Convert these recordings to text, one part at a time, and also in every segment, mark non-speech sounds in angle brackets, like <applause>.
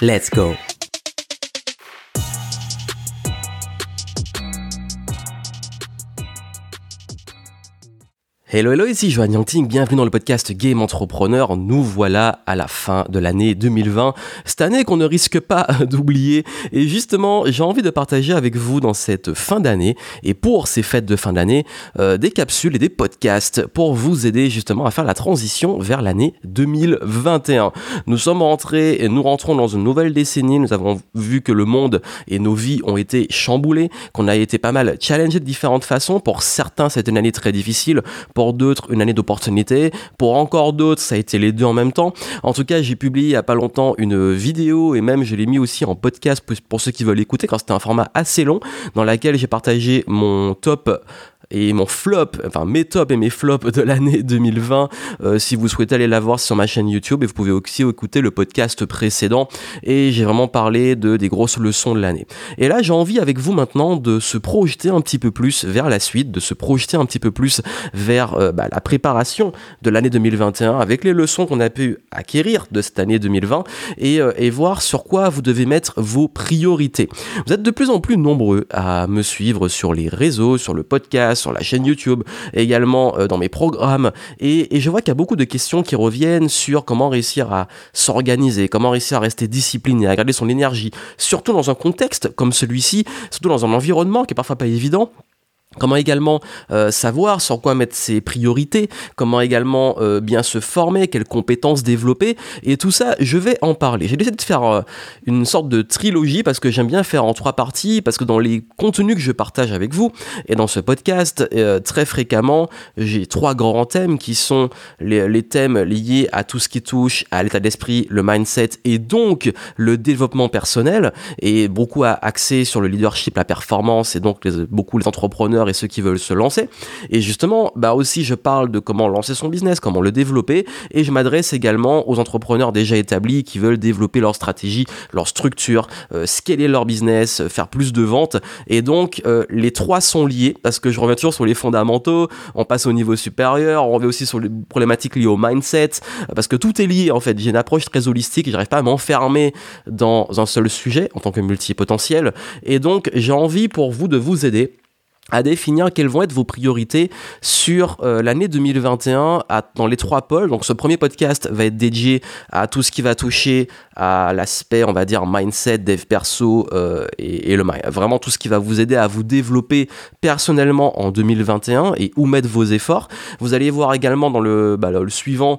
Let's go Hello, hello, ici Joanne Yangting, bienvenue dans le podcast Game Entrepreneur. Nous voilà à la fin de l'année 2020, cette année qu'on ne risque pas <laughs> d'oublier. Et justement, j'ai envie de partager avec vous dans cette fin d'année, et pour ces fêtes de fin d'année, euh, des capsules et des podcasts pour vous aider justement à faire la transition vers l'année 2021. Nous sommes rentrés et nous rentrons dans une nouvelle décennie. Nous avons vu que le monde et nos vies ont été chamboulés, qu'on a été pas mal challengés de différentes façons. Pour certains, c'était une année très difficile pour d'autres une année d'opportunité, pour encore d'autres ça a été les deux en même temps. En tout cas, j'ai publié il a pas longtemps une vidéo et même je l'ai mis aussi en podcast pour ceux qui veulent écouter quand c'était un format assez long dans laquelle j'ai partagé mon top et mon flop, enfin mes tops et mes flops de l'année 2020. Euh, si vous souhaitez aller la voir sur ma chaîne YouTube, et vous pouvez aussi écouter le podcast précédent. Et j'ai vraiment parlé de des grosses leçons de l'année. Et là, j'ai envie avec vous maintenant de se projeter un petit peu plus vers la suite, de se projeter un petit peu plus vers euh, bah, la préparation de l'année 2021 avec les leçons qu'on a pu acquérir de cette année 2020 et, euh, et voir sur quoi vous devez mettre vos priorités. Vous êtes de plus en plus nombreux à me suivre sur les réseaux, sur le podcast sur la chaîne YouTube, également euh, dans mes programmes. Et, et je vois qu'il y a beaucoup de questions qui reviennent sur comment réussir à s'organiser, comment réussir à rester discipliné, à garder son énergie, surtout dans un contexte comme celui-ci, surtout dans un environnement qui est parfois pas évident. Comment également euh, savoir sur quoi mettre ses priorités, comment également euh, bien se former, quelles compétences développer, et tout ça, je vais en parler. J'ai décidé de faire euh, une sorte de trilogie parce que j'aime bien faire en trois parties, parce que dans les contenus que je partage avec vous et dans ce podcast, très fréquemment, j'ai trois grands thèmes qui sont les, thèmes liés à tout ce qui touche à l'état d'esprit, le mindset et donc le développement personnel, et beaucoup axé sur le leadership, la performance et donc beaucoup les entrepreneurs et ceux qui veulent se lancer. Et justement, bah aussi, je parle de comment lancer son business, comment le développer, et je m'adresse également aux entrepreneurs déjà établis qui veulent développer leur stratégie, leur structure, euh, scaler leur business, euh, faire plus de ventes. Et donc, euh, les trois sont liés parce que je reviens toujours sur les fondamentaux, on passe au niveau supérieur, on revient aussi sur les problématiques liées au mindset, parce que tout est lié en fait. J'ai une approche très holistique, j'arrive pas à m'enfermer dans un seul sujet en tant que multipotentiel. Et donc, j'ai envie pour vous de vous aider à définir quelles vont être vos priorités sur euh, l'année 2021 à, dans les trois pôles. Donc ce premier podcast va être dédié à tout ce qui va toucher à l'aspect, on va dire, mindset, dev perso euh, et, et, le vraiment tout ce qui va vous aider à vous développer personnellement en 2021 et où mettre vos efforts. Vous allez voir également dans le, bah, le suivant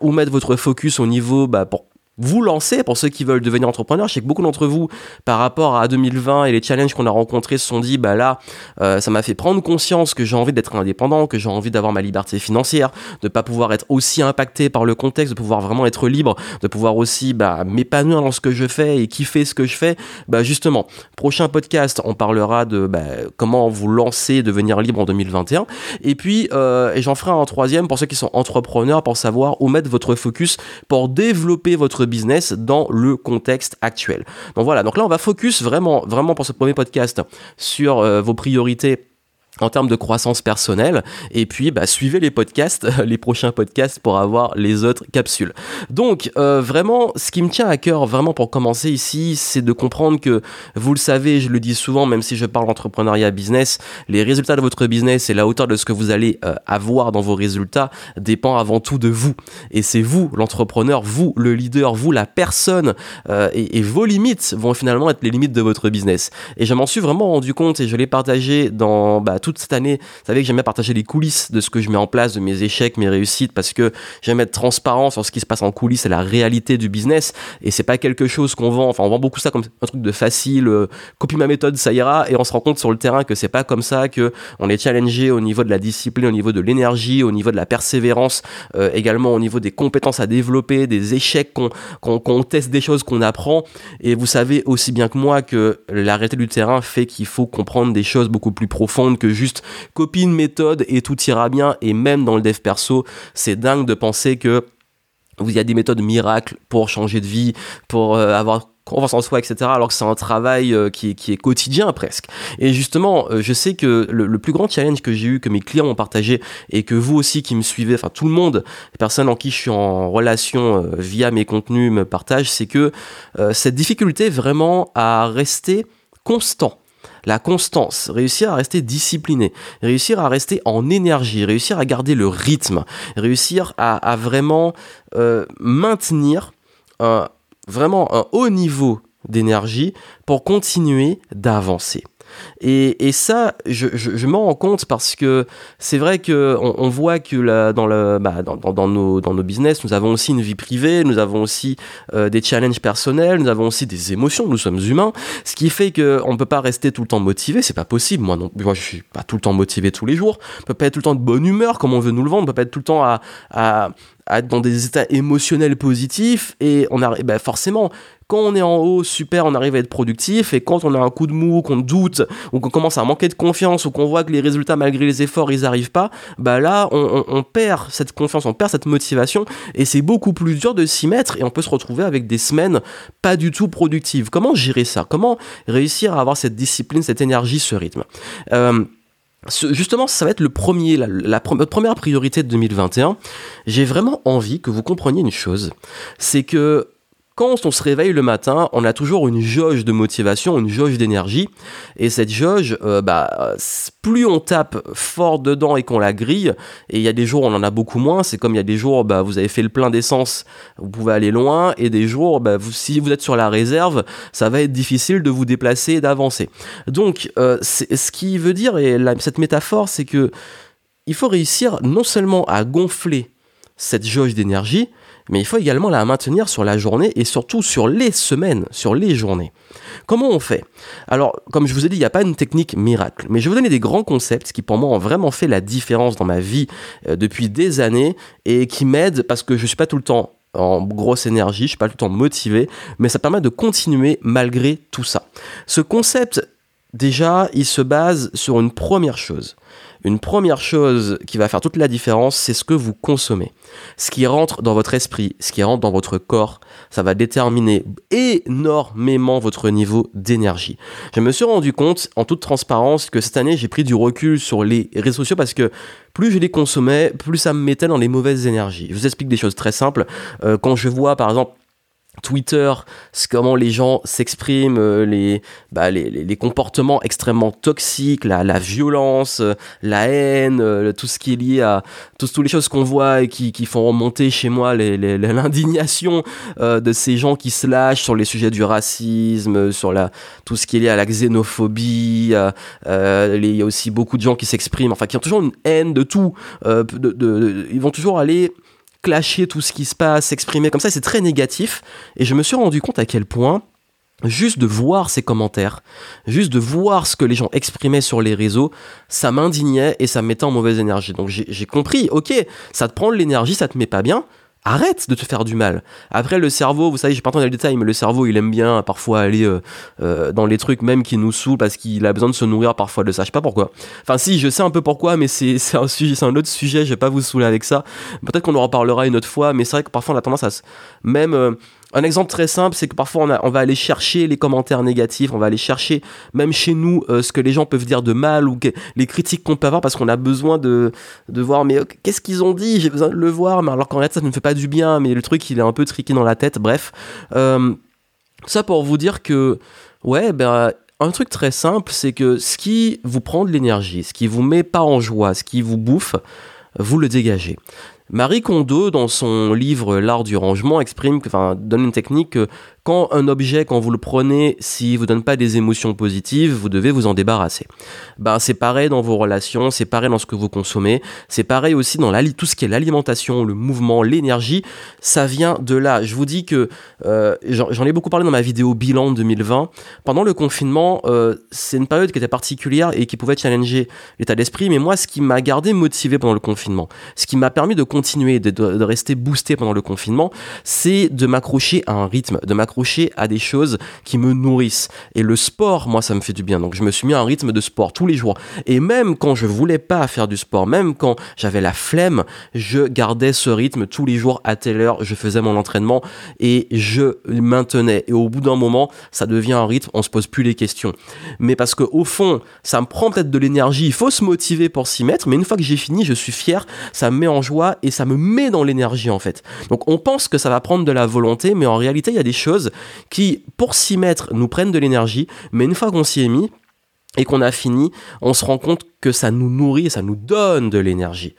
où mettre votre focus au niveau bah, pour vous lancer pour ceux qui veulent devenir entrepreneurs. Je sais que beaucoup d'entre vous, par rapport à 2020 et les challenges qu'on a rencontrés, se sont dit, bah là, euh, ça m'a fait prendre conscience que j'ai envie d'être indépendant, que j'ai envie d'avoir ma liberté financière, de pas pouvoir être aussi impacté par le contexte, de pouvoir vraiment être libre, de pouvoir aussi bah, m'épanouir dans ce que je fais et kiffer ce que je fais. Bah justement, prochain podcast, on parlera de bah, comment vous lancer, devenir libre en 2021. Et puis, euh, j'en ferai un troisième pour ceux qui sont entrepreneurs, pour savoir où mettre votre focus pour développer votre business dans le contexte actuel. Donc voilà, donc là on va focus vraiment, vraiment pour ce premier podcast sur euh, vos priorités en termes de croissance personnelle. Et puis, bah, suivez les podcasts, <laughs> les prochains podcasts pour avoir les autres capsules. Donc, euh, vraiment, ce qui me tient à cœur, vraiment pour commencer ici, c'est de comprendre que, vous le savez, je le dis souvent, même si je parle d'entrepreneuriat business, les résultats de votre business et la hauteur de ce que vous allez euh, avoir dans vos résultats dépend avant tout de vous. Et c'est vous, l'entrepreneur, vous, le leader, vous, la personne, euh, et, et, vos limites vont finalement être les limites de votre business. Et je m'en suis vraiment rendu compte et je l'ai partagé dans bah, toute cette année, vous savez que j'aime bien partager les coulisses de ce que je mets en place, de mes échecs, mes réussites, parce que j'aime être transparent sur ce qui se passe en coulisses et la réalité du business. Et c'est pas quelque chose qu'on vend. Enfin, on vend beaucoup ça comme un truc de facile. Euh, copie ma méthode, ça ira. Et on se rend compte sur le terrain que c'est pas comme ça que on est challengé au niveau de la discipline, au niveau de l'énergie, au niveau de la persévérance, euh, également au niveau des compétences à développer, des échecs qu'on teste des choses qu'on apprend. Et vous savez aussi bien que moi que la réalité du terrain fait qu'il faut comprendre des choses beaucoup plus profondes que juste copie une méthode et tout ira bien. Et même dans le dev perso, c'est dingue de penser que il y a des méthodes miracles pour changer de vie, pour euh, avoir confiance en soi, etc. Alors que c'est un travail euh, qui, est, qui, est, quotidien presque. Et justement, euh, je sais que le, plus grand challenge que j'ai eu, que mes clients ont partagé, et que vous aussi qui me suivez, enfin tout le monde, les personnes en qui je suis en relation via mes contenus me partagent, c'est que cette difficulté vraiment à rester constant la constance, réussir à rester discipliné, réussir à rester en énergie, réussir à garder le rythme, réussir à, vraiment euh, maintenir vraiment un haut niveau d'énergie pour continuer d'avancer. Et, ça, je, m'en rends compte parce que c'est vrai qu'on on voit que bah, dans, nos, business, nous avons aussi une vie privée, nous avons aussi euh, des challenges personnels, nous avons aussi des émotions, nous sommes humains, ce qui fait qu'on ne peut pas rester tout le temps motivé, c'est pas possible. Moi, non, moi, je suis pas tout le temps motivé tous les jours, on peut pas être tout le temps de bonne humeur comme on veut nous le vendre, on peut pas être tout le temps à, être dans des états émotionnels positifs et on a bah forcément quand on est en haut super on arrive à être productif et quand on a un coup de mou qu'on doute ou qu'on commence à manquer de confiance ou qu'on voit que les résultats malgré les efforts ils arrivent pas bah là on, perd cette confiance on perd cette motivation et c'est beaucoup plus dur de s'y mettre et on peut se retrouver avec des semaines pas du tout productives. Comment gérer ça? Comment réussir à avoir cette discipline cette énergie ce rythme? Euh, justement, ça va être le premier, la, première priorité de 2021. J'ai vraiment envie que vous compreniez une chose, c'est que quand on se réveille le matin, on a toujours une jauge de motivation, une jauge d'énergie. Et cette jauge, euh, bah, plus on tape fort dedans et qu'on la grille, et il y a des jours où on en a beaucoup moins, c'est comme il y a des jours, bah, vous avez fait le plein d'essence, vous pouvez aller loin, et des jours, bah, si vous êtes sur la réserve, ça va être difficile de vous déplacer et d'avancer. Donc, euh, ce qui veut dire, et cette métaphore, c'est que il faut réussir non seulement à gonfler cette jauge d'énergie, mais il faut également la maintenir sur la journée et surtout sur les semaines, sur les journées. Comment on fait? Alors, comme je vous ai dit, il n'y a pas une technique miracle, mais je vais vous donner des grands concepts qui pour moi ont vraiment fait la différence dans ma vie euh, depuis des années et qui m'aident parce que je ne suis pas tout le temps en grosse énergie, je ne suis pas tout le temps motivé, mais ça permet de continuer malgré tout ça. Ce concept, déjà, il se base sur une première chose. Une première chose qui va faire toute la différence, c'est ce que vous consommez. Ce qui rentre dans votre esprit, ce qui rentre dans votre corps, ça va déterminer énormément votre niveau d'énergie. Je me suis rendu compte, en toute transparence, que cette année, j'ai pris du recul sur les réseaux sociaux parce que plus je les consommais, plus ça me mettait dans les mauvaises énergies. Je vous explique des choses très simples. Euh, quand je vois, par exemple, Twitter, comment les gens s'expriment, euh, bah, les, les, comportements extrêmement toxiques, la, la violence, euh, la haine, euh, tout ce qui est lié à toutes les choses qu'on voit et qui, qui, font remonter chez moi <laughs> l'indignation de ces gens qui se lâchent sur les sujets du racisme, sur la, tout ce qui est lié à la xénophobie. il y a aussi beaucoup de gens qui s'expriment, enfin qui ont toujours une haine de tout. de, ils vont toujours aller clasher tout ce qui se passe, s'exprimer comme ça, c'est très négatif. Et je me suis rendu compte à quel point juste de voir ces commentaires, juste de voir ce que les gens exprimaient sur les réseaux, ça m'indignait et ça me mettait en mauvaise énergie. Donc j'ai compris, ok, ça te prend de l'énergie, ça te met pas bien, arrête de te faire du mal. Après, le cerveau, vous savez, j'ai pas entendu dans les détails, mais le cerveau, il aime bien parfois aller euh, euh, dans les trucs même qui nous saoulent parce qu'il a besoin de se nourrir parfois de ça. Je sais pas pourquoi. Enfin, si, je sais un peu pourquoi, mais c'est un sujet, c'est un autre sujet. Je vais pas vous saouler avec ça. Peut-être qu'on en reparlera une autre fois, mais c'est vrai que parfois on a tendance à se, même euh, un exemple très simple, c'est que parfois on, va aller chercher les commentaires négatifs, on va aller chercher même chez nous euh, ce que les gens peuvent dire de mal ou les critiques qu'on peut avoir parce qu'on a besoin de, voir mais qu'est-ce qu'ils ont dit, j'ai besoin de le voir, mais alors qu'en fait ça ne me fait pas du bien, mais le truc il est un peu triqué dans la tête, bref. Euh, ça pour vous dire que ouais ben un truc très simple, c'est que ce qui vous prend de l'énergie, ce qui vous met pas en joie, ce qui vous bouffe, vous le dégagez. Marie Kondo, dans son livre L'art du rangement, exprime, enfin, donne une technique que quand un objet, quand vous le prenez, s'il vous donne pas des émotions positives, vous devez vous en débarrasser. Ben, c'est pareil dans vos relations, c'est pareil dans ce que vous consommez, c'est pareil aussi dans tout ce qui est l'alimentation, le mouvement, l'énergie, ça vient de là. Je vous dis que euh, j'en ai beaucoup parlé dans ma vidéo bilan 2020. Pendant le confinement, euh, c'est une période qui était particulière et qui pouvait challenger l'état d'esprit, mais moi, ce qui m'a gardé motivé pendant le confinement, ce qui m'a permis de continuer, de, de rester boosté pendant le confinement, c'est de m'accrocher à un rythme, de m'accrocher à des choses qui me nourrissent. Et le sport, moi, ça me fait du bien. Donc je me suis mis à un rythme de sport tous les jours. Et même quand je voulais pas faire du sport, même quand j'avais la flemme, je gardais ce rythme tous les jours à telle heure, je faisais mon entraînement et je maintenais. Et au bout d'un moment, ça devient un rythme, on se pose plus les questions. Mais parce que au fond, ça me prend peut-être de l'énergie, il faut se motiver pour s'y mettre, mais une fois que j'ai fini, je suis fier, ça me met en joie et ça me met dans l'énergie en fait. Donc on pense que ça va prendre de la volonté, mais en réalité, il y a des choses qui, pour s'y mettre, nous prennent de l'énergie, mais une fois qu'on s'y est mis et qu'on a fini, on se rend compte que ça nous nourrit ça nous donne de l'énergie.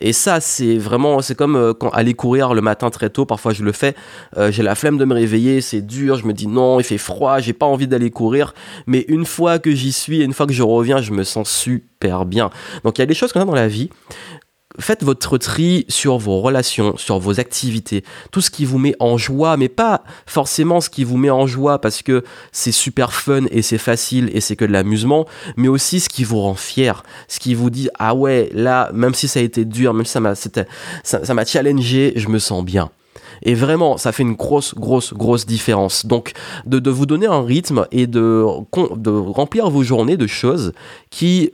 Et ça, c'est vraiment, c'est comme euh, aller courir le matin très tôt, parfois je le fais, euh, j'ai la flemme de me réveiller, c'est dur, je me dis non, il fait froid, j'ai pas envie d'aller courir, mais une fois que j'y suis, une fois que je reviens, je me sens super bien. Donc il y a des choses comme ça dans la vie faites votre tri sur vos relations, sur vos activités, tout ce qui vous met en joie, mais pas forcément ce qui vous met en joie parce que c'est super fun et c'est facile et c'est que de l'amusement, mais aussi ce qui vous rend fier, ce qui vous dit ah ouais là même si ça a été dur, même si ça m'a ça m'a challengé, je me sens bien. Et vraiment, ça fait une grosse, grosse, grosse différence. Donc, de, de vous donner un rythme et de, de remplir vos journées de choses qui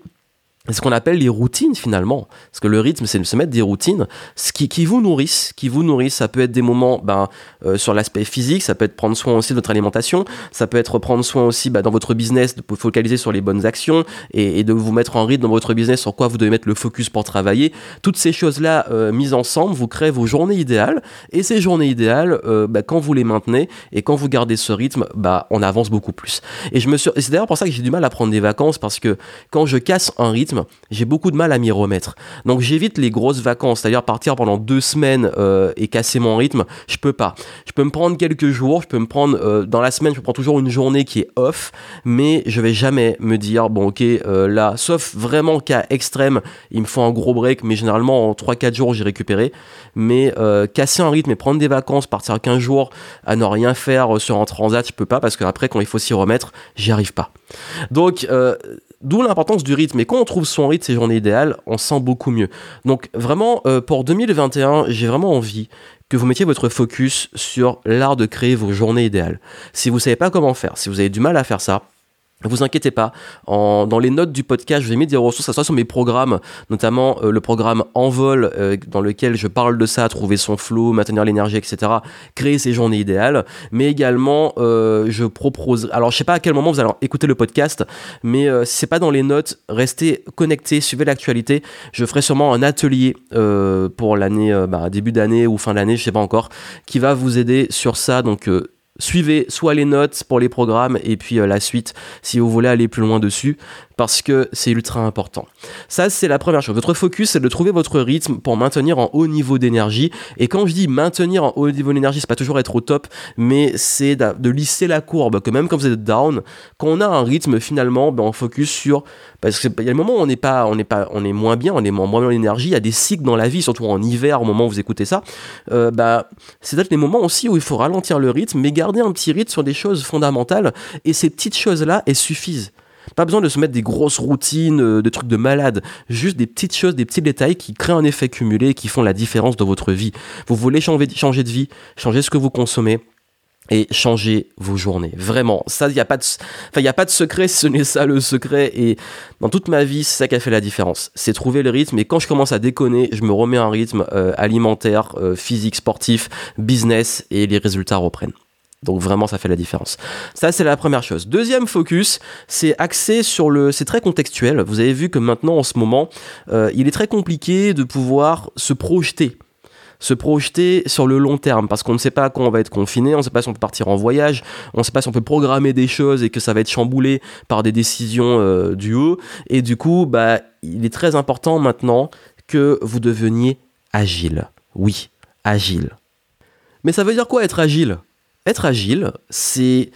ce qu'on appelle les routines finalement. Parce que le rythme, c'est de se mettre des routines ce qui, qui vous nourrissent. Qui vous nourrissent, ça peut être des moments ben, euh, sur l'aspect physique, ça peut être prendre soin aussi de votre alimentation, ça peut être prendre soin aussi ben, dans votre business, de vous focaliser sur les bonnes actions et, de vous mettre en rythme dans votre business sur quoi vous devez mettre le focus pour travailler. Toutes ces choses-là euh, mises ensemble, vous créez vos journées idéales. Et ces journées idéales, euh, ben, quand vous les maintenez et quand vous gardez ce rythme, ben, on avance beaucoup plus. Et, je c'est d'ailleurs pour ça que j'ai du mal à prendre des vacances parce que quand je casse un rythme, j'ai beaucoup de mal à m'y remettre. Donc j'évite les grosses vacances, c'est-à-dire partir pendant deux semaines euh, et casser mon rythme. Je peux pas. Je peux me prendre quelques jours, je peux me prendre euh, dans la semaine, je prends toujours une journée qui est off, mais je vais jamais me dire bon ok euh, là, sauf vraiment cas extrême, il me faut un gros break, mais généralement en 3-4 jours j'ai récupéré. Mais casser un rythme et prendre des vacances, partir 15 jours à ne rien faire sur un transat, je peux pas parce qu'après quand il faut s'y remettre, j'y arrive pas. Donc D'où l'importance du rythme. Et quand on trouve son rythme, ses journées idéales, on sent beaucoup mieux. Donc vraiment, euh, pour 2021, j'ai vraiment envie que vous mettiez votre focus sur l'art de créer vos journées idéales. Si vous savez pas comment faire, si vous avez du mal à faire ça, vous inquiétez pas, dans les notes du podcast, je vous ai mis des ressources, ça soit sur mes programmes, notamment euh, le programme Envol, euh, dans lequel je parle de ça, trouver son flow, maintenir l'énergie, etc., créer ses journées idéales, mais également euh, je propose, alors je sais pas à quel moment vous allez écouter le podcast, mais si c'est pas dans les notes, restez connectés, suivez l'actualité, je ferai sûrement un atelier pour l'année, bah, début d'année ou fin d'année, je sais pas encore, qui va vous aider sur ça, donc suivez soit les notes pour les programmes et puis euh, la suite si vous voulez aller plus loin dessus parce que c'est ultra important. Ça, c'est la première chose. Votre focus, c'est de trouver votre rythme pour maintenir en haut niveau d'énergie. Et quand je dis maintenir en haut niveau d'énergie, c'est pas toujours être au top, mais c'est de, lisser la courbe. Que même quand vous êtes down, quand on a un rythme, finalement, ben, on focus sur. Parce qu'il y a des moments où on est, pas, on est, pas, on est moins bien, on est moins bien l'énergie. Il y a des cycles dans la vie, surtout en hiver, au moment où vous écoutez ça. Euh, bah, c'est peut-être les moments aussi où il faut ralentir le rythme, mais garder un petit rythme sur des choses fondamentales. Et ces petites choses-là, elles suffisent. Pas besoin de se mettre des grosses routines, euh, de trucs de malade. Juste des petites choses, des petits détails qui créent un effet cumulé et qui font la différence dans votre vie. Vous voulez changer, de vie, changer ce que vous consommez et changer vos journées. Vraiment, ça, il n'y a, pas de, a pas de secret, <laughs> ce n'est ça le secret. Et dans toute ma vie, c'est ça qui a fait la différence. C'est trouver le rythme. Et quand je commence à déconner, je me remets un rythme euh, alimentaire, euh, physique, sportif, business, et les résultats reprennent. Donc vraiment, ça fait la différence. Ça, c'est la première chose. Deuxième focus, c'est axé sur le... C'est très contextuel. Vous avez vu que maintenant, en ce moment, euh, il est très compliqué de pouvoir se projeter se projeter sur le long terme parce qu'on ne sait pas quand on va être confiné, on ne sait pas si on peut partir en voyage, on ne sait pas si on peut programmer des choses et que ça va être chamboulé par des décisions euh, du haut. Et du coup, bah, il est très important maintenant que vous deveniez agile. Oui, agile. Mais ça veut dire quoi être agile? Être agile, c'est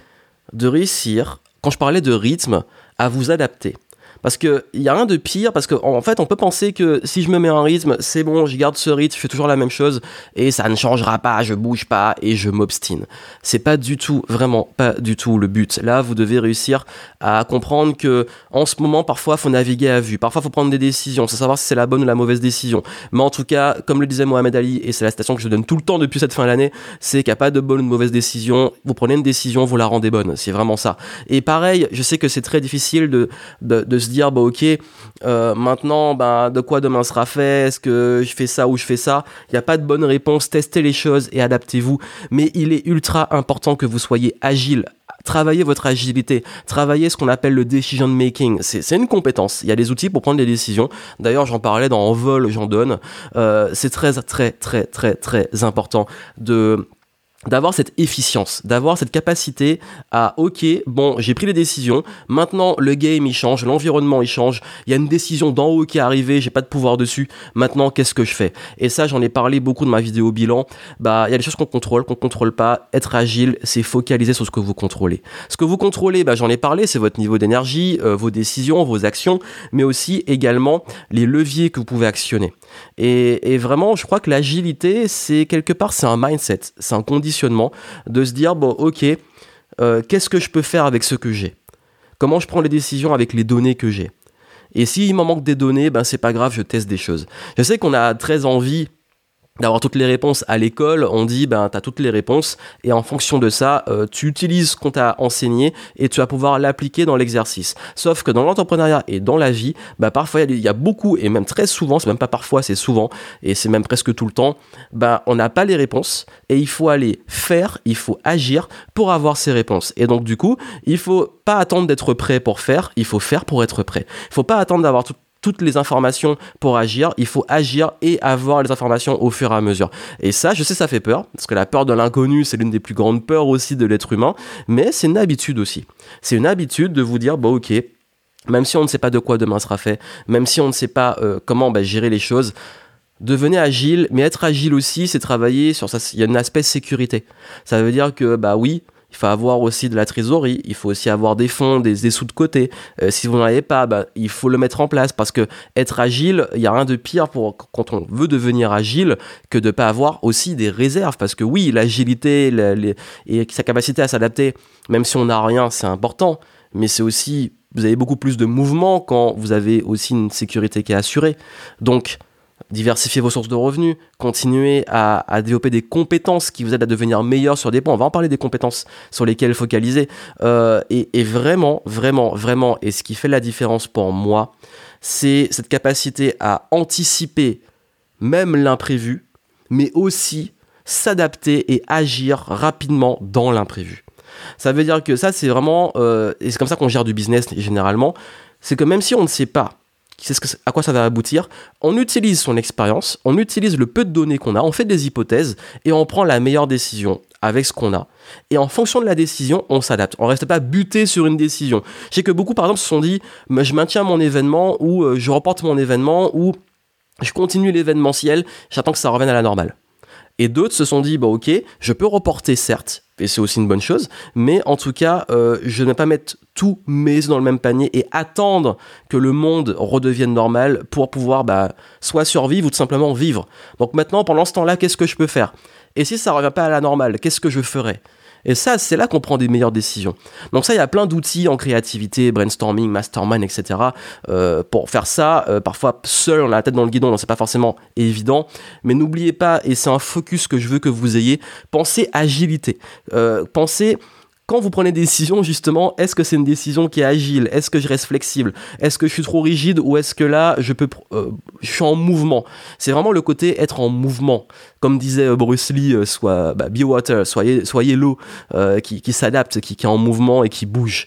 de réussir, quand je parlais de rythme, à vous adapter. Parce qu'il n'y a rien de pire, parce qu'en en fait, on peut penser que si je me mets un rythme, c'est bon, je garde ce rythme, je fais toujours la même chose, et ça ne changera pas, je bouge pas, et je m'obstine. C'est pas du tout, vraiment pas du tout le but. Là, vous devez réussir à comprendre que, en ce moment, parfois, faut naviguer à vue, parfois, faut prendre des décisions, sans savoir si c'est la bonne ou la mauvaise décision. Mais en tout cas, comme le disait Mohamed Ali, et c'est la citation que je donne tout le temps depuis cette fin d'année, c'est qu'il n'y a pas de bonne ou de mauvaise décision. Vous prenez une décision, vous la rendez bonne. C'est vraiment ça. Et pareil, je sais que c'est très difficile de, de, de se dire, bah ok, euh, maintenant, bah, de quoi demain sera fait Est-ce que je fais ça ou je fais ça? Il n'y a pas de bonne réponse. Testez les choses et adaptez-vous. Mais il est ultra important que vous soyez agile. Travaillez votre agilité, travaillez ce qu'on appelle le decision making. C'est une compétence. Il y a des outils pour prendre des décisions. D'ailleurs, j'en parlais dans En vol, j'en donne. Euh, c'est très, très, très, très, très important de d'avoir cette efficience, d'avoir cette capacité à ok, bon, j'ai pris les décisions, maintenant le game il change, l'environnement il change, il y a une décision d'en haut qui est arrivée, j'ai pas de pouvoir dessus, maintenant qu'est-ce que je fais? Et ça j'en ai parlé beaucoup de ma vidéo bilan, bah il y a des choses qu'on contrôle, qu'on contrôle pas, être agile, c'est focaliser sur ce que vous contrôlez. Ce que vous contrôlez, bah j'en ai parlé, c'est votre niveau d'énergie, euh, vos décisions, vos actions, mais aussi également les leviers que vous pouvez actionner. Et, et vraiment, je crois que l'agilité, c'est quelque part, c'est un mindset, c'est un conditionnement de se dire, bon, ok, euh, qu'est-ce que je peux faire avec ce que j'ai? Comment je prends les décisions avec les données que j'ai? Et s'il m'en manque des données, ben c'est pas grave, je teste des choses. Je sais qu'on a très envie d'avoir toutes les réponses à l'école, on dit ben tu as toutes les réponses et en fonction de ça, euh, tu utilises ce qu'on t'a enseigné et tu vas pouvoir l'appliquer dans l'exercice. Sauf que dans l'entrepreneuriat et dans la vie, ben, parfois il y, a beaucoup et même très souvent, c'est même pas parfois, c'est souvent et c'est même presque tout le temps, ben on n'a pas les réponses et il faut aller faire, il faut agir pour avoir ces réponses. Et donc du coup, il faut pas attendre d'être prêt pour faire, il faut faire pour être prêt. Il faut pas attendre d'avoir tout toutes les informations pour agir, il faut agir et avoir les informations au fur et à mesure. Et ça, je sais, ça fait peur, parce que la peur de l'inconnu, c'est l'une des plus grandes peurs aussi de l'être humain, mais c'est une habitude aussi. C'est une habitude de vous dire, bon ok, même si on ne sait pas de quoi demain sera fait, même si on ne sait pas euh, comment bah, gérer les choses, devenez agile, mais être agile aussi, c'est travailler sur ça. Il y a un aspect sécurité. Ça veut dire que, bah oui, il faut avoir aussi de la trésorerie, il faut aussi avoir des fonds, des, sous de côté. Euh, si vous n'en avez pas, bah, il faut le mettre en place parce que être agile, il n'y a rien de pire pour quand on veut devenir agile que de ne pas avoir aussi des réserves. Parce que oui, l'agilité et sa capacité à s'adapter, même si on n'a rien, c'est important. Mais c'est aussi, vous avez beaucoup plus de mouvement quand vous avez aussi une sécurité qui est assurée. Donc, diversifier vos sources de revenus, continuer à, développer des compétences qui vous aident à devenir meilleur sur des points. On va en parler des compétences sur lesquelles focaliser. Euh, et, vraiment, vraiment, vraiment, et ce qui fait la différence pour moi, c'est cette capacité à anticiper même l'imprévu, mais aussi s'adapter et agir rapidement dans l'imprévu. Ça veut dire que ça, c'est vraiment, euh, et c'est comme ça qu'on gère du business généralement, c'est que même si on ne sait pas sait ce à quoi ça va aboutir. On utilise son expérience, on utilise le peu de données qu'on a, on fait des hypothèses et on prend la meilleure décision avec ce qu'on a. Et en fonction de la décision, on s'adapte. On reste pas buté sur une décision. Je sais que beaucoup, par exemple, se sont dit, je maintiens mon événement ou euh, je reporte mon événement ou je continue l'événementiel, j'attends que ça revienne à la normale. Et d'autres se sont dit, bah ok, je peux reporter certes, et c'est aussi une bonne chose, mais en tout cas, euh, je ne vais pas mettre tous mes œufs dans le même panier et attendre que le monde redevienne normal pour pouvoir bah, soit survivre ou tout simplement vivre. Donc maintenant, pendant ce temps-là, qu'est-ce que je peux faire? Et si ça ne revient pas à la normale, qu'est-ce que je ferai et ça, c'est là qu'on prend des meilleures décisions. Donc ça, il y a plein d'outils en créativité, brainstorming, mastermind, etc. Euh, pour faire ça, euh, parfois seul, on a la tête dans le guidon, donc c'est pas forcément évident. Mais n'oubliez pas, et c'est un focus que je veux que vous ayez, pensez agilité. Euh, pensez quand vous prenez des décisions, justement, est-ce que c'est une décision qui est agile? Est-ce que je reste flexible? Est-ce que je suis trop rigide ou est-ce que là, je peux, euh, je suis en mouvement? C'est vraiment le côté être en mouvement. Comme disait euh, Bruce Lee, euh, soit bah, be water, soyez, soyez l'eau qui, qui s'adapte, qui, qui est en mouvement et qui bouge.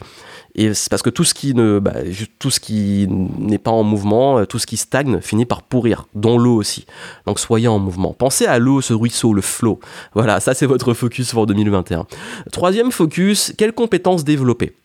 Et c'est parce que tout ce qui ne, bah, tout ce qui n'est pas en mouvement, euh, tout ce qui stagne finit par pourrir, dont l'eau aussi. Donc soyez en mouvement. Pensez à l'eau, ce ruisseau, le flow. Voilà, ça c'est votre focus pour 2021. Troisième focus, quelles compétences développer?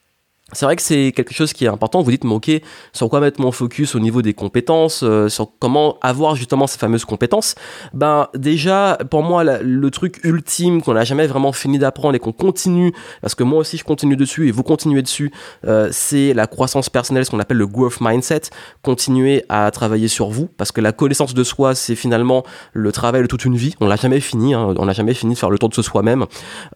C'est vrai que c'est quelque chose qui est important. Vous dites, mais ok, sur quoi mettre mon focus au niveau des compétences, euh, sur comment avoir justement ces fameuses compétences? Ben déjà, pour moi, le truc ultime qu'on n'a jamais vraiment fini d'apprendre et qu'on continue, parce que moi aussi je continue dessus et vous continuez dessus, euh, c'est la croissance personnelle, ce qu'on appelle le growth mindset. Continuer à travailler sur vous, parce que la connaissance de soi, c'est finalement le travail de toute une vie. On l'a jamais fini, hein. on n'a jamais fini de faire le tour de ce soi-même.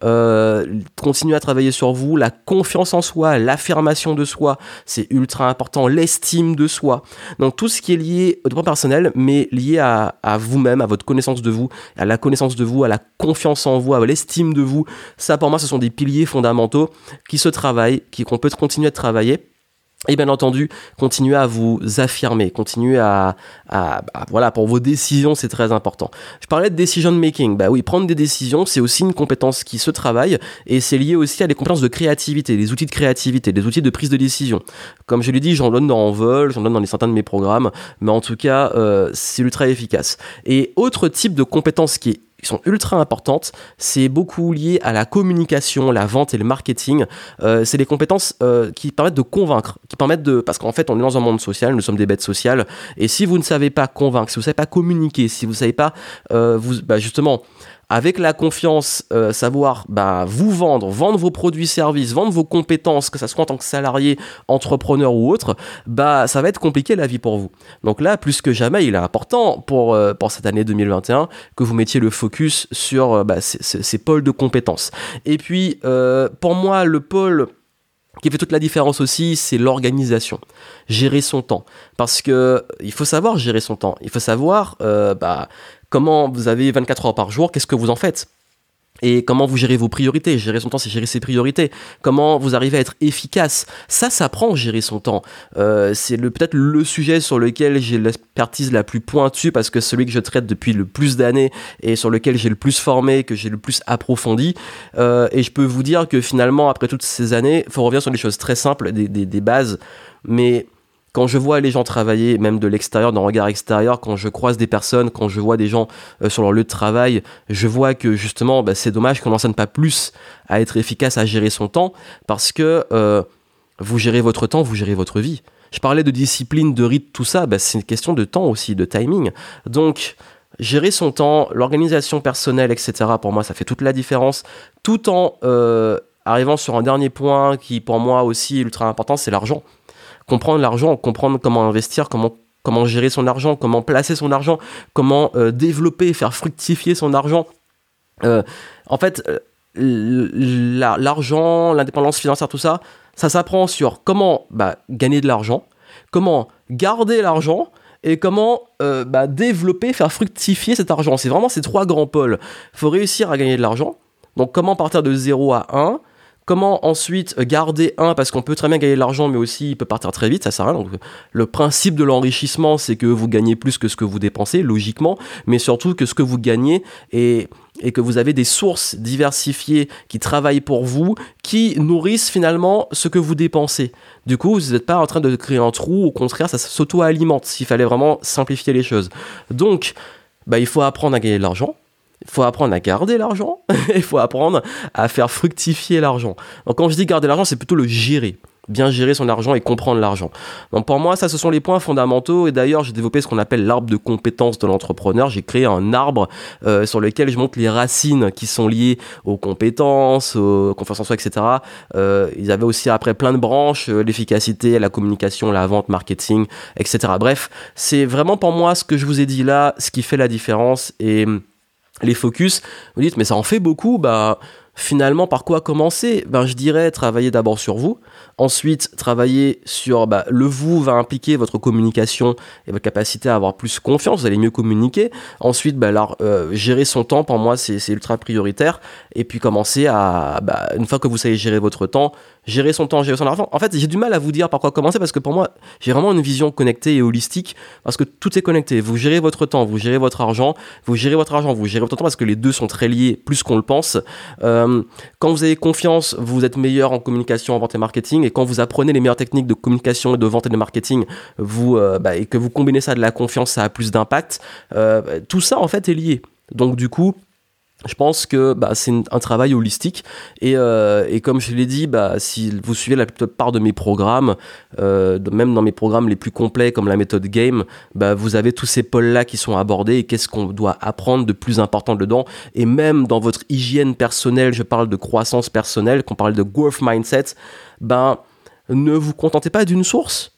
Euh, continuer à travailler sur vous, la confiance en soi, la l'affirmation de soi, c'est ultra important, l'estime de soi. Donc tout ce qui est lié au développement personnel, mais lié à, vous-même, à votre connaissance de vous, à la connaissance de vous, à la confiance en vous, à l'estime de vous, ça pour moi ce sont des piliers fondamentaux qui se travaillent, qui qu'on peut continuer à travailler et bien entendu, continuez à vous affirmer, continuez à, à, voilà, pour vos décisions, c'est très important. Je parlais de decision making. Bah oui, prendre des décisions, c'est aussi une compétence qui se travaille et c'est lié aussi à des compétences de créativité, des outils de créativité, des outils de prise de décision. Comme je l'ai dit, j'en donne dans Envol, j'en donne dans certains de mes programmes, mais en tout cas, euh, c'est ultra efficace. Et autre type de compétence qui est qui sont ultra importantes. C'est beaucoup lié à la communication, la vente et le marketing. Euh, c'est des compétences euh, qui permettent de convaincre, qui permettent de... Parce qu'en fait, on est dans un monde social, nous sommes des bêtes sociales. Et si vous ne savez pas convaincre, si vous ne savez pas communiquer, si vous ne savez pas, euh, vous, bah justement, avec la confiance, euh, savoir bah, vous vendre, vendre vos produits, services, vendre vos compétences, que ce soit en tant que salarié, entrepreneur ou autre, bah ça va être compliqué la vie pour vous. Donc là, plus que jamais, il est important pour, euh, pour cette année 2021 que vous mettiez le focus sur euh, bah, ces, ces, pôles de compétences. Et puis, pour moi, le pôle qui fait toute la différence aussi, c'est l'organisation. Gérer son temps. Parce que il faut savoir gérer son temps. Il faut savoir bah, comment vous avez 24 heures par jour, qu'est-ce que vous en faites? Et comment vous gérez vos priorités? Gérer son temps, c'est gérer ses priorités. Comment vous arrivez à être efficace? Ça, ça prend gérer son temps. Euh, c'est peut-être le sujet sur lequel j'ai l'expertise la plus pointue parce que celui que je traite depuis le plus d'années et sur lequel j'ai le plus formé, que j'ai le plus approfondi. Euh, et je peux vous dire que finalement, après toutes ces années, faut revenir sur des choses très simples, des, des, des bases. Mais quand je vois les gens travailler, même de l'extérieur, d'un regard extérieur, quand je croise des personnes, quand je vois des gens euh, sur leur lieu de travail, je vois que justement, bah, c'est dommage qu'on n'enseigne pas plus à être efficace, à gérer son temps, parce que euh, vous gérez votre temps, vous gérez votre vie. Je parlais de discipline, de rythme, tout ça, bah, c'est une question de temps aussi, de timing. Donc, gérer son temps, l'organisation personnelle, etc., pour moi, ça fait toute la différence, tout en euh, arrivant sur un dernier point qui, pour moi aussi, est ultra important, c'est l'argent comprendre l'argent, comprendre comment investir, comment comment gérer son argent, comment placer son argent, comment euh, développer, faire fructifier son argent. Euh, en fait, euh, l'argent, l'indépendance financière, tout ça, ça s'apprend sur comment bah, gagner de l'argent, comment garder l'argent et comment bah, développer, faire fructifier cet argent. C'est vraiment ces trois grands pôles. Il faut réussir à gagner de l'argent. Donc comment partir de 0 à 1 Comment ensuite garder un parce qu'on peut très bien gagner de l'argent, mais aussi il peut partir très vite, ça sert à rien. Le principe de l'enrichissement, c'est que vous gagnez plus que ce que vous dépensez, logiquement, mais surtout que ce que vous gagnez et et que vous avez des sources diversifiées qui travaillent pour vous, qui nourrissent finalement ce que vous dépensez. Du coup, vous n'êtes pas en train de créer un trou, au contraire, ça s'auto-alimente s'il fallait vraiment simplifier les choses. Donc, bah, il faut apprendre à gagner de l'argent, il faut apprendre à garder l'argent, <laughs> il faut apprendre à faire fructifier l'argent. Donc quand je dis garder l'argent, c'est plutôt le gérer bien gérer son argent et comprendre l'argent. Donc pour moi, ça, ce sont les points fondamentaux. Et d'ailleurs, j'ai développé ce qu'on appelle l'arbre de compétences de l'entrepreneur. J'ai créé un arbre euh, sur lequel je montre les racines qui sont liées aux compétences, aux confiance en soi, etc. Euh, ils avaient aussi après plein de branches, euh, l'efficacité, la communication, la vente, marketing, etc. Bref, c'est vraiment pour moi ce que je vous ai dit là, ce qui fait la différence. Et les focus, vous dites mais ça en fait beaucoup, bah finalement par quoi commencer? Ben je dirais travailler d'abord sur vous, Ensuite, travailler sur bah, le vous va impliquer votre communication et votre capacité à avoir plus confiance, vous allez mieux communiquer. Ensuite, bah, euh, gérer son temps, pour moi, c'est ultra prioritaire. Et puis commencer à, bah, une fois que vous savez gérer votre temps, gérer son temps, gérer son argent. En fait, j'ai du mal à vous dire par quoi commencer parce que pour moi, j'ai vraiment une vision connectée et holistique parce que tout est connecté. Vous gérez votre temps, vous gérez votre argent, vous gérez votre argent, vous gérez votre temps parce que les deux sont très liés plus qu'on le pense. Euh, quand vous avez confiance, vous êtes meilleur en communication, en vente et marketing quand vous apprenez les meilleures techniques de communication et de vente et de marketing, vous, euh, bah, et que vous combinez ça de la confiance, ça a plus d'impact. Euh, tout ça, en fait, est lié. Donc, du coup, je pense que bah, c'est un travail holistique et, euh, et comme je l'ai dit, bah, si vous suivez la plupart de mes programmes, euh, même dans mes programmes les plus complets comme la méthode game, bah, vous avez tous ces pôles-là qui sont abordés et qu'est-ce qu'on doit apprendre de plus important dedans. Et même dans votre hygiène personnelle, je parle de croissance personnelle, qu'on parle de growth mindset, ben, ne vous contentez pas d'une source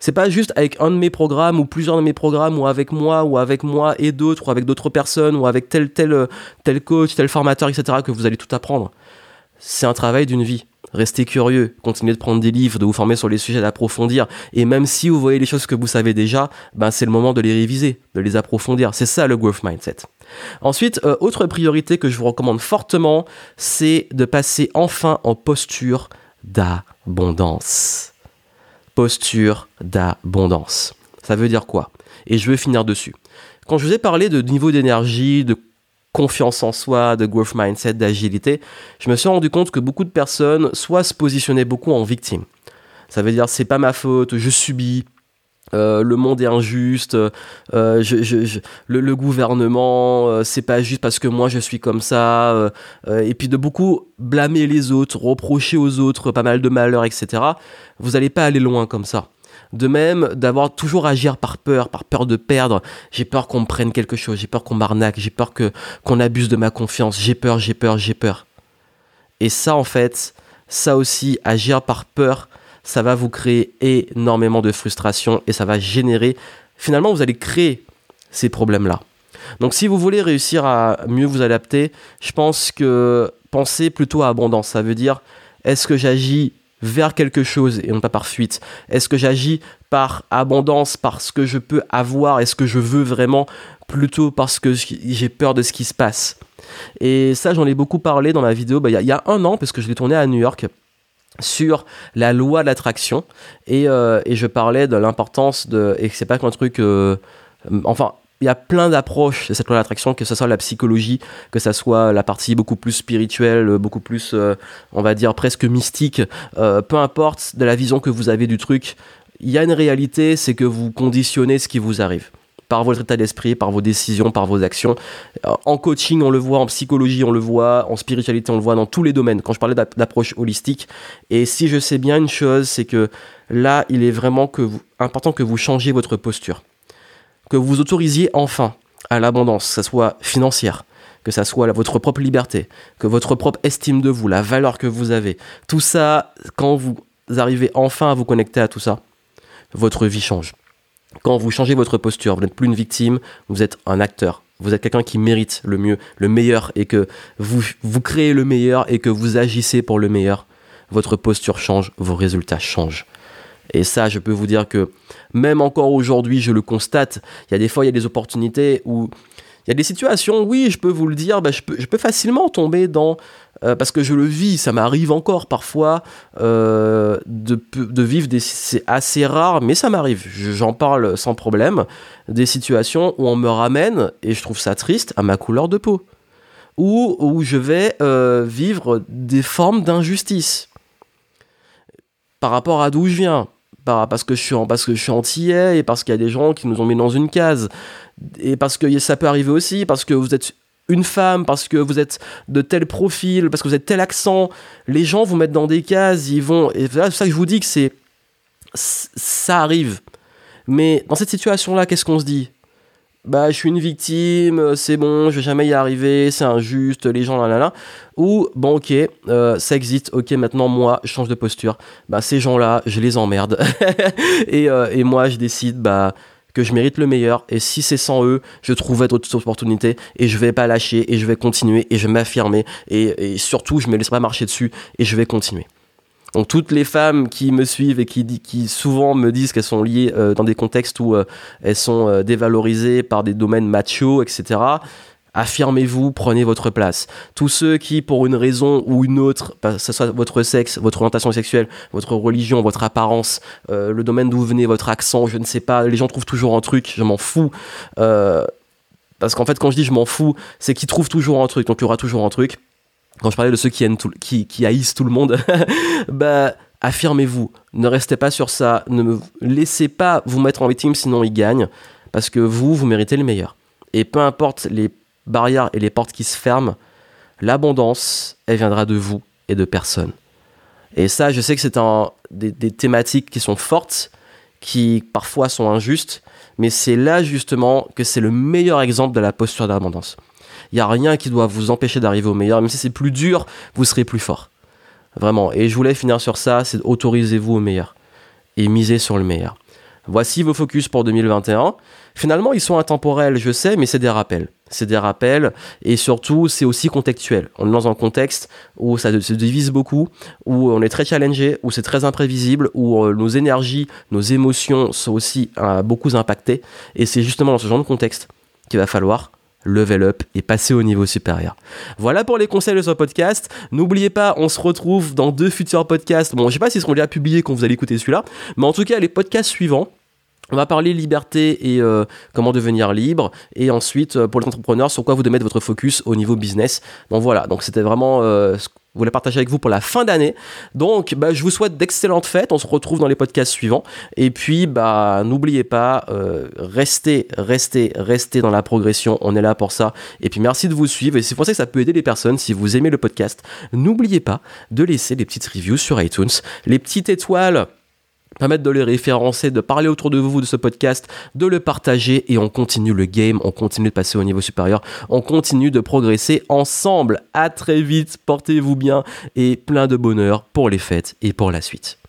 c'est pas juste avec un de mes programmes ou plusieurs de mes programmes ou avec moi ou avec moi et d'autres ou avec d'autres personnes ou avec tel tel tel coach, tel formateur, etc. que vous allez tout apprendre. C'est un travail d'une vie. Restez curieux, continuez de prendre des livres, de vous former sur les sujets, d'approfondir. Et même si vous voyez les choses que vous savez déjà, ben c'est le moment de les réviser, de les approfondir. C'est ça le growth mindset. Ensuite, euh, autre priorité que je vous recommande fortement, c'est de passer enfin en posture d'abondance posture d'abondance. Ça veut dire quoi? Et je vais finir dessus. Quand je vous ai parlé de niveau d'énergie, de confiance en soi, de growth mindset, d'agilité, je me suis rendu compte que beaucoup de personnes soit se positionnaient beaucoup en victime. Ça veut dire c'est pas ma faute, je subis, euh, le monde est injuste, euh, le, gouvernement, euh, c'est pas juste parce que moi je suis comme ça, et puis de beaucoup blâmer les autres, reprocher aux autres pas mal de malheurs, etc. Vous n'allez pas aller loin comme ça. De même, d'avoir toujours agir par peur, par peur de perdre. J'ai peur qu'on me prenne quelque chose, j'ai peur qu'on m'arnaque, j'ai peur que qu'on abuse de ma confiance, j'ai peur, j'ai peur, j'ai peur. Et ça, en fait, ça aussi, agir par peur, ça va vous créer énormément de frustration et ça va générer, finalement, vous allez créer ces problèmes-là. Donc si vous voulez réussir à mieux vous adapter, je pense que pensez plutôt à abondance. Ça veut dire, est-ce que j'agis vers quelque chose et non pas par fuite? Est-ce que j'agis par abondance, parce que je peux avoir, est-ce que je veux vraiment, plutôt parce que j'ai peur de ce qui se passe? Et ça, j'en ai beaucoup parlé dans ma vidéo bah, il y, y, a un an, parce que je l'ai tourné à New York sur la loi de l'attraction et, euh, et, je parlais de l'importance de et c'est pas qu'un truc euh, enfin il y a plein d'approches de cette loi de l'attraction que ce soit la psychologie que ce soit la partie beaucoup plus spirituelle beaucoup plus euh, on va dire presque mystique peu importe de la vision que vous avez du truc. Il y a une réalité c'est que vous conditionnez ce qui vous arrive par votre état d'esprit, par vos décisions, par vos actions. Euh, en coaching, on le voit, en psychologie, on le voit, en spiritualité, on le voit dans tous les domaines. Quand je parlais d'approche holistique, et si je sais bien une chose, c'est que là, il est vraiment important que vous changiez votre posture, que vous autorisiez enfin à l'abondance, que ce soit financière, que ça soit votre propre liberté, que votre propre estime de vous, la valeur que vous avez. Tout ça, quand vous arrivez enfin à vous connecter à tout ça, votre vie change. Quand vous changez votre posture, vous n'êtes plus une victime, vous êtes un acteur. Vous êtes quelqu'un qui mérite le mieux, le meilleur, et que vous, vous créez le meilleur et que vous agissez pour le meilleur. Votre posture change, vos résultats changent. Et ça, je peux vous dire que même encore aujourd'hui, je le constate. Il y a des fois, il y a des opportunités où il y a des situations, oui, je peux vous le dire, bah, je, peux, facilement tomber dans euh, parce que je le vis, ça m'arrive encore parfois euh, de, de, vivre des. C'est assez rare, mais ça m'arrive. J'en parle sans problème. Des situations où on me ramène, et je trouve ça triste, à ma couleur de peau. Ou où je vais euh, vivre des formes d'injustice par rapport à d'où je viens. Parce que, je suis, parce que antillais et parce qu'il y a des gens qui nous ont mis dans une case. Et parce que ça peut arriver aussi, parce que vous êtes une femme, parce que vous êtes de tel profil, parce que vous êtes tel accent, les gens vous mettent dans des cases, ils vont. Et c'est ça que je vous dis que c'est. Ça arrive. Mais dans cette situation-là, qu'est-ce qu'on se dit? Bah, je suis une victime, c'est bon, je vais jamais y arriver, c'est injuste, les gens, là, là, là. Ou, bon, ok, euh, ça existe, ok, maintenant, moi, je change de posture. Bah, ces gens-là, je les emmerde. <laughs> et, euh, et moi, je décide, bah que je mérite le meilleur et si c'est sans eux, je trouverai d'autres opportunités et je vais pas lâcher et je vais continuer et je vais m'affirmer et, surtout je me laisserai pas marcher dessus et je vais continuer. Donc toutes les femmes qui me suivent et qui, souvent me disent qu'elles sont liées euh, dans des contextes où euh, elles sont euh, dévalorisées par des domaines machos, etc. Affirmez-vous, prenez votre place. Tous ceux qui, pour une raison ou une autre, que ce soit votre sexe, votre orientation sexuelle, votre religion, votre apparence, le domaine d'où vous venez, votre accent, je ne sais pas, les gens trouvent toujours un truc, je m'en fous. Parce qu'en fait, quand je dis je m'en fous, c'est qu'ils trouvent toujours un truc, donc il y aura toujours un truc. Quand je parlais de ceux qui, haïssent tout le monde, <laughs> bah affirmez-vous, ne restez pas sur ça, ne laissez pas vous mettre en victime sinon ils gagnent, parce que vous, vous méritez le meilleur. Et peu importe les barrières et les portes qui se ferment, L'abondance, elle viendra de vous et de personne. Et ça, je sais que c'est des thématiques qui sont fortes, qui parfois sont injustes, mais c'est là justement que c'est le meilleur exemple de la posture d'abondance. Il n'y a rien qui doit vous empêcher d'arriver au meilleur, même si c'est plus dur, vous serez plus fort. Vraiment. Et je voulais finir sur ça, c'est autorisez-vous au meilleur. Et misez sur le meilleur. Voici vos focus pour 2021. Finalement, ils sont intemporels, je sais, mais c'est des rappels. C'est des rappels et surtout, c'est aussi contextuel. On est dans un contexte où ça se divise beaucoup, où on est très challengé, où c'est très imprévisible, où euh, nos énergies, nos émotions sont aussi euh, beaucoup impactées. Et c'est justement dans ce genre de contexte qu'il va falloir level up et passer au niveau supérieur. Voilà pour les conseils de ce podcast. N'oubliez pas, on se retrouve dans deux futurs podcasts. Bon, je sais pas s'ils seront déjà publiés quand vous allez écouter celui-là, mais en tout cas, les podcasts suivants on va parler liberté et euh, comment devenir libre. Et ensuite, euh, pour les entrepreneurs, sur quoi vous devez mettre votre focus au niveau business. Donc voilà, donc c'était vraiment euh, voulais partager avec vous pour la fin d'année. Donc bah, je vous souhaite d'excellentes fêtes. On se retrouve dans les podcasts suivants. Et puis, bah, n'oubliez pas, restez, restez, restez dans la progression. On est là pour ça. Et puis merci de vous suivre. Et c'est pour ça que ça peut aider les personnes. Si vous aimez le podcast, n'oubliez pas de laisser des petites reviews sur iTunes, les petites étoiles permettre de les référencer, de parler autour de vous de ce podcast, de le partager et on continue le game, on continue de passer au niveau supérieur, on continue de progresser ensemble. À très vite, portez-vous bien et plein de bonheur pour les fêtes et pour la suite.